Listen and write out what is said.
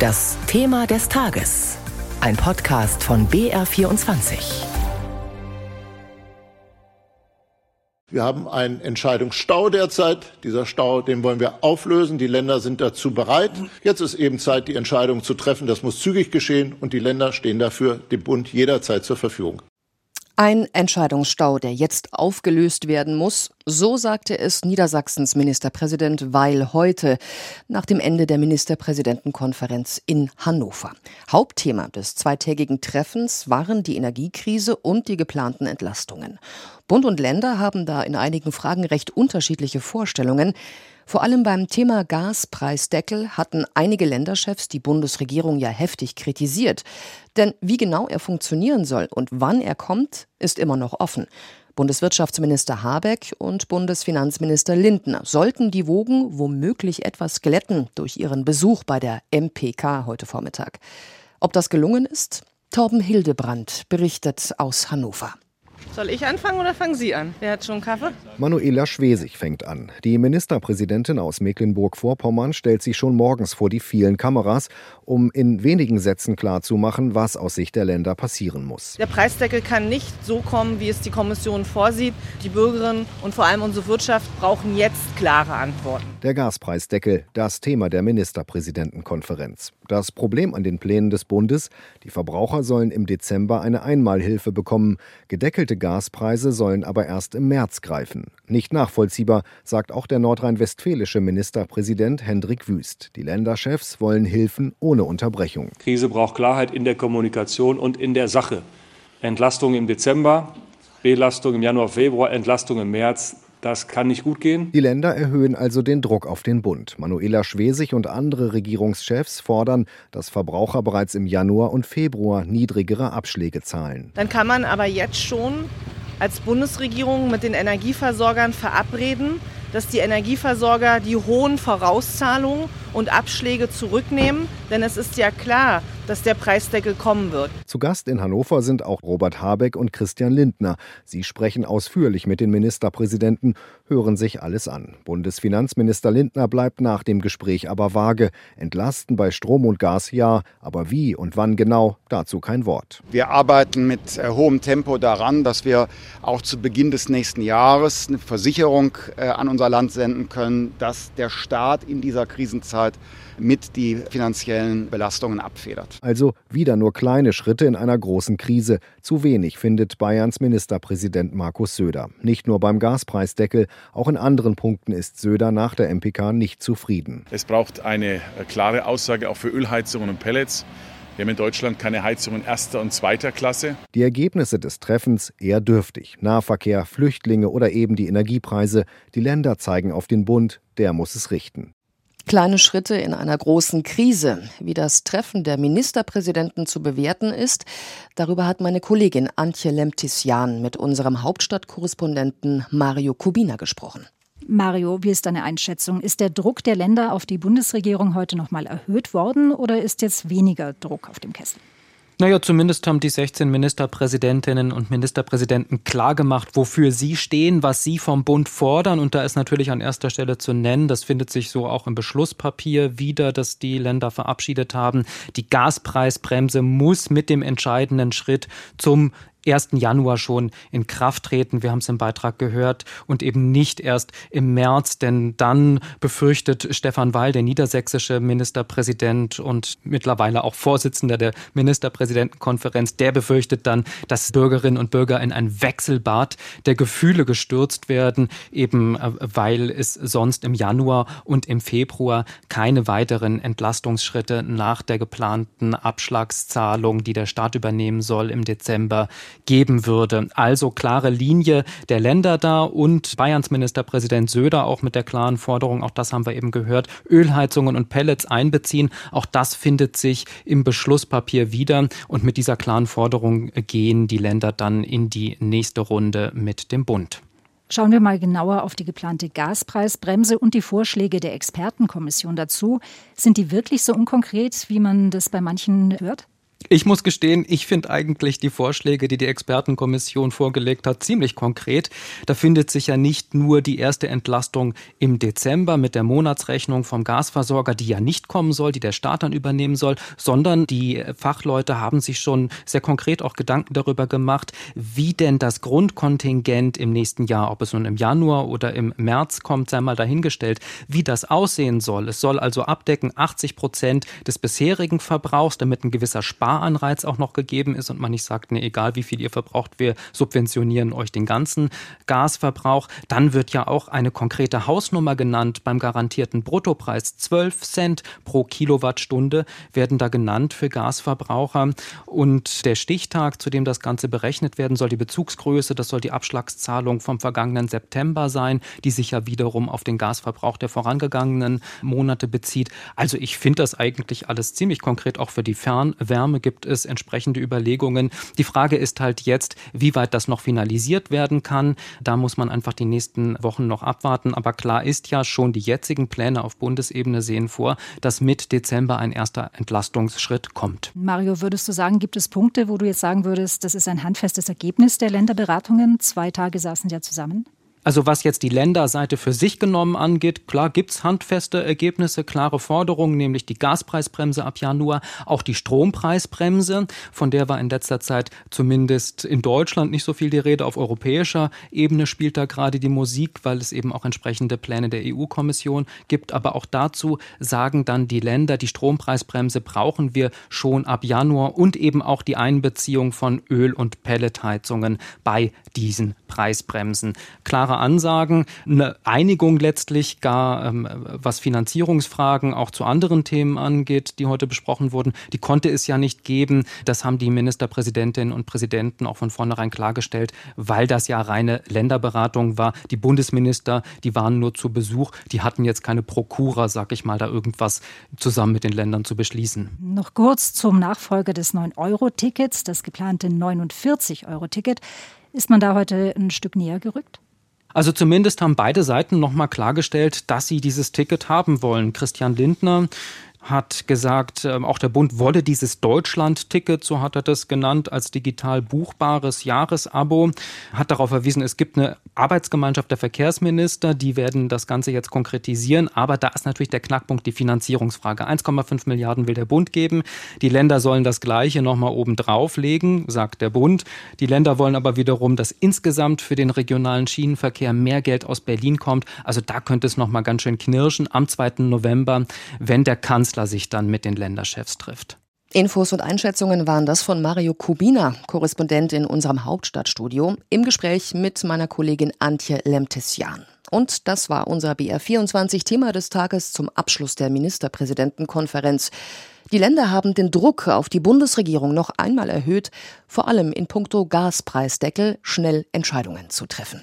Das Thema des Tages. Ein Podcast von BR24. Wir haben einen Entscheidungsstau derzeit. Dieser Stau, den wollen wir auflösen. Die Länder sind dazu bereit. Jetzt ist eben Zeit, die Entscheidung zu treffen. Das muss zügig geschehen und die Länder stehen dafür dem Bund jederzeit zur Verfügung. Ein Entscheidungsstau, der jetzt aufgelöst werden muss, so sagte es Niedersachsens Ministerpräsident Weil heute nach dem Ende der Ministerpräsidentenkonferenz in Hannover. Hauptthema des zweitägigen Treffens waren die Energiekrise und die geplanten Entlastungen. Bund und Länder haben da in einigen Fragen recht unterschiedliche Vorstellungen. Vor allem beim Thema Gaspreisdeckel hatten einige Länderchefs die Bundesregierung ja heftig kritisiert. Denn wie genau er funktionieren soll und wann er kommt, ist immer noch offen. Bundeswirtschaftsminister Habeck und Bundesfinanzminister Lindner sollten die Wogen womöglich etwas glätten durch ihren Besuch bei der MPK heute Vormittag. Ob das gelungen ist? Torben Hildebrand berichtet aus Hannover. Soll ich anfangen oder fangen Sie an? Wer hat schon Kaffee? Manuela Schwesig fängt an. Die Ministerpräsidentin aus Mecklenburg-Vorpommern stellt sich schon morgens vor die vielen Kameras, um in wenigen Sätzen klarzumachen, was aus Sicht der Länder passieren muss. Der Preisdeckel kann nicht so kommen, wie es die Kommission vorsieht. Die Bürgerinnen und vor allem unsere Wirtschaft brauchen jetzt klare Antworten. Der Gaspreisdeckel, das Thema der Ministerpräsidentenkonferenz. Das Problem an den Plänen des Bundes, die Verbraucher sollen im Dezember eine Einmalhilfe bekommen. Gedeckelte Gaspreise sollen aber erst im März greifen. Nicht nachvollziehbar, sagt auch der nordrhein-westfälische Ministerpräsident Hendrik Wüst. Die Länderchefs wollen Hilfen ohne Unterbrechung. Krise braucht Klarheit in der Kommunikation und in der Sache. Entlastung im Dezember, Belastung im Januar, Februar, Entlastung im März. Das kann nicht gut gehen. Die Länder erhöhen also den Druck auf den Bund. Manuela Schwesig und andere Regierungschefs fordern, dass Verbraucher bereits im Januar und Februar niedrigere Abschläge zahlen. Dann kann man aber jetzt schon als Bundesregierung mit den Energieversorgern verabreden, dass die Energieversorger die hohen Vorauszahlungen und Abschläge zurücknehmen, denn es ist ja klar, dass der Preisdeckel kommen wird. Zu Gast in Hannover sind auch Robert Habeck und Christian Lindner. Sie sprechen ausführlich mit den Ministerpräsidenten, hören sich alles an. Bundesfinanzminister Lindner bleibt nach dem Gespräch aber vage. Entlasten bei Strom und Gas ja, aber wie und wann genau, dazu kein Wort. Wir arbeiten mit äh, hohem Tempo daran, dass wir auch zu Beginn des nächsten Jahres eine Versicherung äh, an unser Land senden können, dass der Staat in dieser Krisenzeit mit die finanziellen Belastungen abfedert. Also wieder nur kleine Schritte in einer großen Krise. Zu wenig findet Bayerns Ministerpräsident Markus Söder. Nicht nur beim Gaspreisdeckel, auch in anderen Punkten ist Söder nach der MPK nicht zufrieden. Es braucht eine klare Aussage auch für Ölheizungen und Pellets. Wir haben in Deutschland keine Heizungen erster und zweiter Klasse. Die Ergebnisse des Treffens eher dürftig. Nahverkehr, Flüchtlinge oder eben die Energiepreise. Die Länder zeigen auf den Bund, der muss es richten. Kleine Schritte in einer großen Krise. Wie das Treffen der Ministerpräsidenten zu bewerten ist, darüber hat meine Kollegin Antje Lemtis-Jahn mit unserem Hauptstadtkorrespondenten Mario Kubina gesprochen. Mario, wie ist deine Einschätzung? Ist der Druck der Länder auf die Bundesregierung heute noch mal erhöht worden oder ist jetzt weniger Druck auf dem Kessel? Naja, zumindest haben die 16 Ministerpräsidentinnen und Ministerpräsidenten klargemacht, wofür sie stehen, was sie vom Bund fordern. Und da ist natürlich an erster Stelle zu nennen, das findet sich so auch im Beschlusspapier wieder, das die Länder verabschiedet haben. Die Gaspreisbremse muss mit dem entscheidenden Schritt zum 1. Januar schon in Kraft treten. Wir haben es im Beitrag gehört und eben nicht erst im März, denn dann befürchtet Stefan Weil, der niedersächsische Ministerpräsident und mittlerweile auch Vorsitzender der Ministerpräsidentenkonferenz, der befürchtet dann, dass Bürgerinnen und Bürger in ein Wechselbad der Gefühle gestürzt werden, eben äh, weil es sonst im Januar und im Februar keine weiteren Entlastungsschritte nach der geplanten Abschlagszahlung, die der Staat übernehmen soll im Dezember, geben würde. Also klare Linie der Länder da und Bayerns Ministerpräsident Söder auch mit der klaren Forderung, auch das haben wir eben gehört, Ölheizungen und Pellets einbeziehen. Auch das findet sich im Beschlusspapier wieder und mit dieser klaren Forderung gehen die Länder dann in die nächste Runde mit dem Bund. Schauen wir mal genauer auf die geplante Gaspreisbremse und die Vorschläge der Expertenkommission dazu. Sind die wirklich so unkonkret, wie man das bei manchen hört? Ich muss gestehen, ich finde eigentlich die Vorschläge, die die Expertenkommission vorgelegt hat, ziemlich konkret. Da findet sich ja nicht nur die erste Entlastung im Dezember mit der Monatsrechnung vom Gasversorger, die ja nicht kommen soll, die der Staat dann übernehmen soll, sondern die Fachleute haben sich schon sehr konkret auch Gedanken darüber gemacht, wie denn das Grundkontingent im nächsten Jahr, ob es nun im Januar oder im März kommt, sei mal dahingestellt, wie das aussehen soll. Es soll also abdecken 80 Prozent des bisherigen Verbrauchs, damit ein gewisser Spar Sparanreiz auch noch gegeben ist und man nicht sagt, nee, egal wie viel ihr verbraucht, wir subventionieren euch den ganzen Gasverbrauch. Dann wird ja auch eine konkrete Hausnummer genannt beim garantierten Bruttopreis. 12 Cent pro Kilowattstunde werden da genannt für Gasverbraucher. Und der Stichtag, zu dem das Ganze berechnet werden soll, die Bezugsgröße, das soll die Abschlagszahlung vom vergangenen September sein, die sich ja wiederum auf den Gasverbrauch der vorangegangenen Monate bezieht. Also ich finde das eigentlich alles ziemlich konkret auch für die Fernwärme gibt es entsprechende Überlegungen. Die Frage ist halt jetzt, wie weit das noch finalisiert werden kann. Da muss man einfach die nächsten Wochen noch abwarten. Aber klar ist ja schon, die jetzigen Pläne auf Bundesebene sehen vor, dass mit Dezember ein erster Entlastungsschritt kommt. Mario, würdest du sagen, gibt es Punkte, wo du jetzt sagen würdest, das ist ein handfestes Ergebnis der Länderberatungen? Zwei Tage saßen ja zusammen. Also was jetzt die Länderseite für sich genommen angeht, klar gibt's handfeste Ergebnisse, klare Forderungen, nämlich die Gaspreisbremse ab Januar, auch die Strompreisbremse, von der war in letzter Zeit zumindest in Deutschland nicht so viel die Rede. Auf europäischer Ebene spielt da gerade die Musik, weil es eben auch entsprechende Pläne der EU-Kommission gibt. Aber auch dazu sagen dann die Länder, die Strompreisbremse brauchen wir schon ab Januar und eben auch die Einbeziehung von Öl- und Pelletheizungen bei diesen Preisbremsen. Klare klare Ansagen, eine Einigung letztlich gar, ähm, was Finanzierungsfragen auch zu anderen Themen angeht, die heute besprochen wurden, die konnte es ja nicht geben. Das haben die Ministerpräsidentinnen und Präsidenten auch von vornherein klargestellt, weil das ja reine Länderberatung war. Die Bundesminister, die waren nur zu Besuch, die hatten jetzt keine Prokura, sag ich mal, da irgendwas zusammen mit den Ländern zu beschließen. Noch kurz zum Nachfolger des 9-Euro-Tickets, das geplante 49-Euro-Ticket. Ist man da heute ein Stück näher gerückt? Also zumindest haben beide Seiten nochmal klargestellt, dass sie dieses Ticket haben wollen. Christian Lindner, hat gesagt, ähm, auch der Bund wolle dieses Deutschland-Ticket, so hat er das genannt, als digital buchbares Jahresabo, hat darauf verwiesen, es gibt eine Arbeitsgemeinschaft der Verkehrsminister, die werden das Ganze jetzt konkretisieren, aber da ist natürlich der Knackpunkt die Finanzierungsfrage. 1,5 Milliarden will der Bund geben, die Länder sollen das Gleiche nochmal oben drauflegen, sagt der Bund. Die Länder wollen aber wiederum, dass insgesamt für den regionalen Schienenverkehr mehr Geld aus Berlin kommt. Also da könnte es nochmal ganz schön knirschen am 2. November, wenn der Kanzler Kanzler sich dann mit den Länderchefs trifft. Infos und Einschätzungen waren das von Mario Kubina, Korrespondent in unserem Hauptstadtstudio, im Gespräch mit meiner Kollegin Antje Lemtesian. Und das war unser BR24-Thema des Tages zum Abschluss der Ministerpräsidentenkonferenz. Die Länder haben den Druck auf die Bundesregierung noch einmal erhöht, vor allem in puncto Gaspreisdeckel schnell Entscheidungen zu treffen.